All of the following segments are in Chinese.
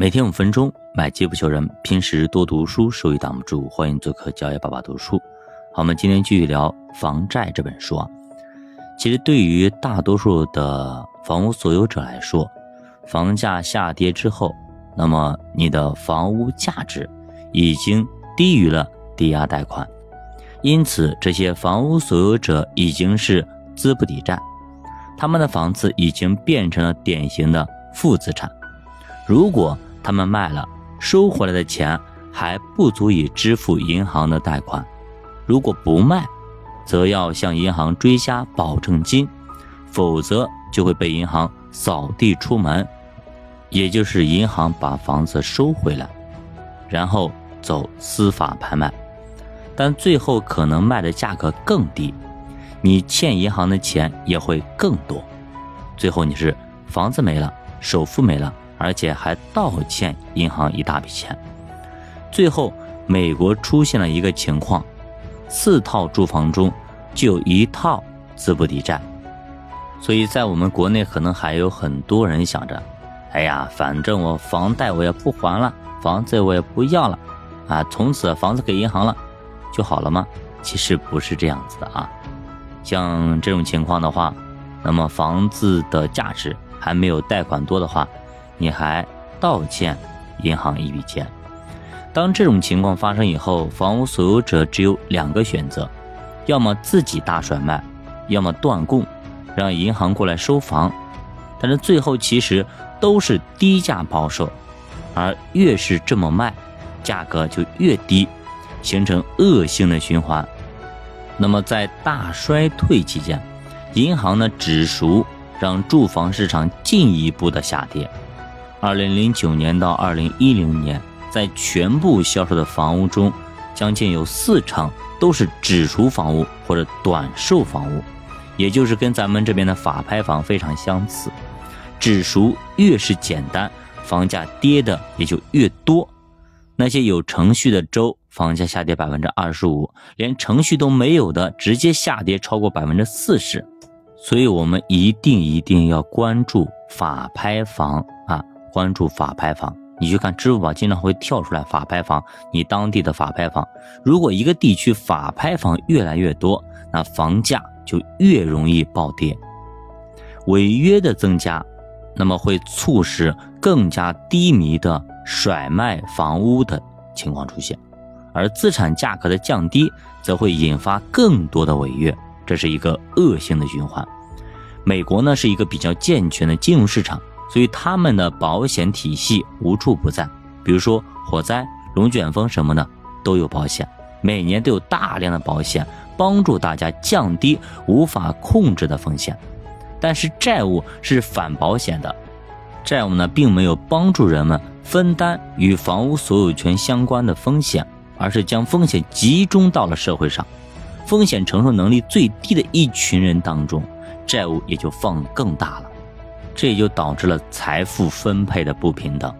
每天五分钟，买机不求人。平时多读书，收益挡不住。欢迎做客教育爸爸读书。好，我们今天继续聊《房债》这本书啊。其实对于大多数的房屋所有者来说，房价下跌之后，那么你的房屋价值已经低于了抵押贷款，因此这些房屋所有者已经是资不抵债，他们的房子已经变成了典型的负资产。如果他们卖了，收回来的钱还不足以支付银行的贷款。如果不卖，则要向银行追加保证金，否则就会被银行扫地出门，也就是银行把房子收回来，然后走司法拍卖。但最后可能卖的价格更低，你欠银行的钱也会更多。最后你是房子没了，首付没了。而且还倒欠银行一大笔钱，最后美国出现了一个情况：四套住房中就有一套资不抵债。所以在我们国内，可能还有很多人想着：哎呀，反正我房贷我也不还了，房子我也不要了，啊，从此房子给银行了就好了吗？其实不是这样子的啊。像这种情况的话，那么房子的价值还没有贷款多的话。你还倒欠银行一笔钱。当这种情况发生以后，房屋所有者只有两个选择：要么自己大甩卖，要么断供，让银行过来收房。但是最后其实都是低价抛售，而越是这么卖，价格就越低，形成恶性的循环。那么在大衰退期间，银行呢只赎，让住房市场进一步的下跌。二零零九年到二零一零年，在全部销售的房屋中，将近有四成都是只赎房屋或者短售房屋，也就是跟咱们这边的法拍房非常相似。只赎越是简单，房价跌的也就越多。那些有程序的州，房价下跌百分之二十五，连程序都没有的，直接下跌超过百分之四十。所以，我们一定一定要关注法拍房啊。关注法拍房，你去看支付宝经常会跳出来法拍房，你当地的法拍房。如果一个地区法拍房越来越多，那房价就越容易暴跌。违约的增加，那么会促使更加低迷的甩卖房屋的情况出现，而资产价格的降低，则会引发更多的违约，这是一个恶性的循环。美国呢是一个比较健全的金融市场。所以他们的保险体系无处不在，比如说火灾、龙卷风什么的都有保险，每年都有大量的保险帮助大家降低无法控制的风险。但是债务是反保险的，债务呢并没有帮助人们分担与房屋所有权相关的风险，而是将风险集中到了社会上，风险承受能力最低的一群人当中，债务也就放更大了。这也就导致了财富分配的不平等，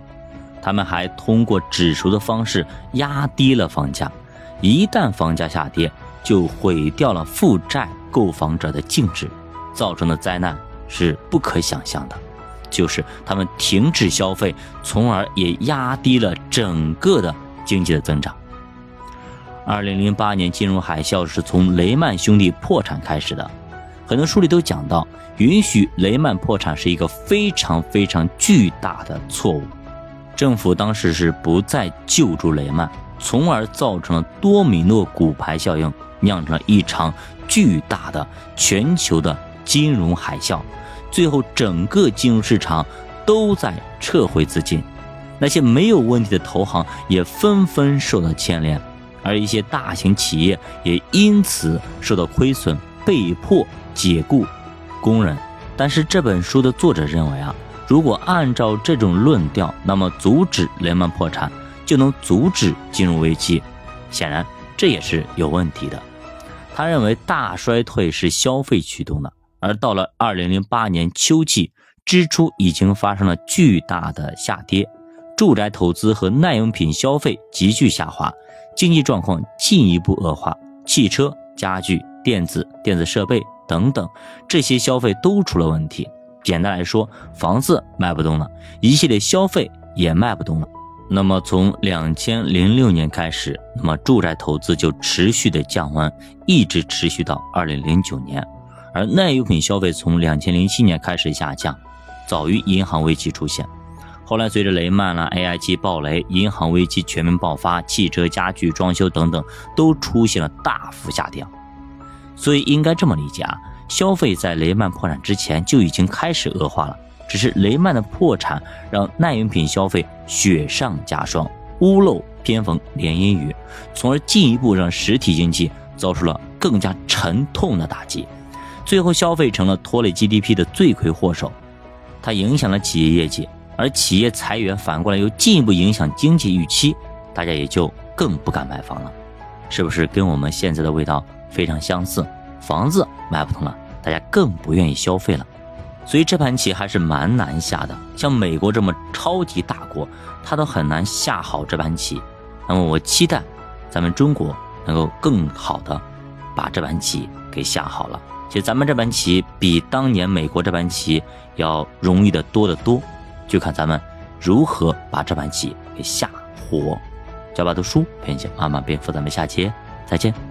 他们还通过指数的方式压低了房价，一旦房价下跌，就毁掉了负债购房者的净值，造成的灾难是不可想象的，就是他们停止消费，从而也压低了整个的经济的增长。二零零八年金融海啸是从雷曼兄弟破产开始的。很多书里都讲到，允许雷曼破产是一个非常非常巨大的错误。政府当时是不再救助雷曼，从而造成了多米诺骨牌效应，酿成了一场巨大的全球的金融海啸。最后，整个金融市场都在撤回资金，那些没有问题的投行也纷纷受到牵连，而一些大型企业也因此受到亏损，被迫。解雇工人，但是这本书的作者认为啊，如果按照这种论调，那么阻止雷曼破产就能阻止金融危机。显然这也是有问题的。他认为大衰退是消费驱动的，而到了二零零八年秋季，支出已经发生了巨大的下跌，住宅投资和耐用品消费急剧下滑，经济状况进一步恶化，汽车、家具、电子、电子设备。等等，这些消费都出了问题。简单来说，房子卖不动了，一系列消费也卖不动了。那么从两千零六年开始，那么住宅投资就持续的降温，一直持续到二零零九年。而耐用品消费从两千零七年开始下降，早于银行危机出现。后来随着雷曼了、AIG 暴雷、银行危机全面爆发，汽车、家具、装修等等都出现了大幅下跌。所以应该这么理解啊，消费在雷曼破产之前就已经开始恶化了，只是雷曼的破产让耐用品消费雪上加霜，屋漏偏逢连阴雨，从而进一步让实体经济遭受了更加沉痛的打击。最后，消费成了拖累 GDP 的罪魁祸首，它影响了企业业绩，而企业裁员反过来又进一步影响经济预期，大家也就更不敢买房了，是不是跟我们现在的味道非常相似？房子买不通了，大家更不愿意消费了，所以这盘棋还是蛮难下的。像美国这么超级大国，他都很难下好这盘棋。那么我期待咱们中国能够更好的把这盘棋给下好了。其实咱们这盘棋比当年美国这盘棋要容易的多得多，就看咱们如何把这盘棋给下活。教爸读书，陪你慢慢变富，咱们下期再见。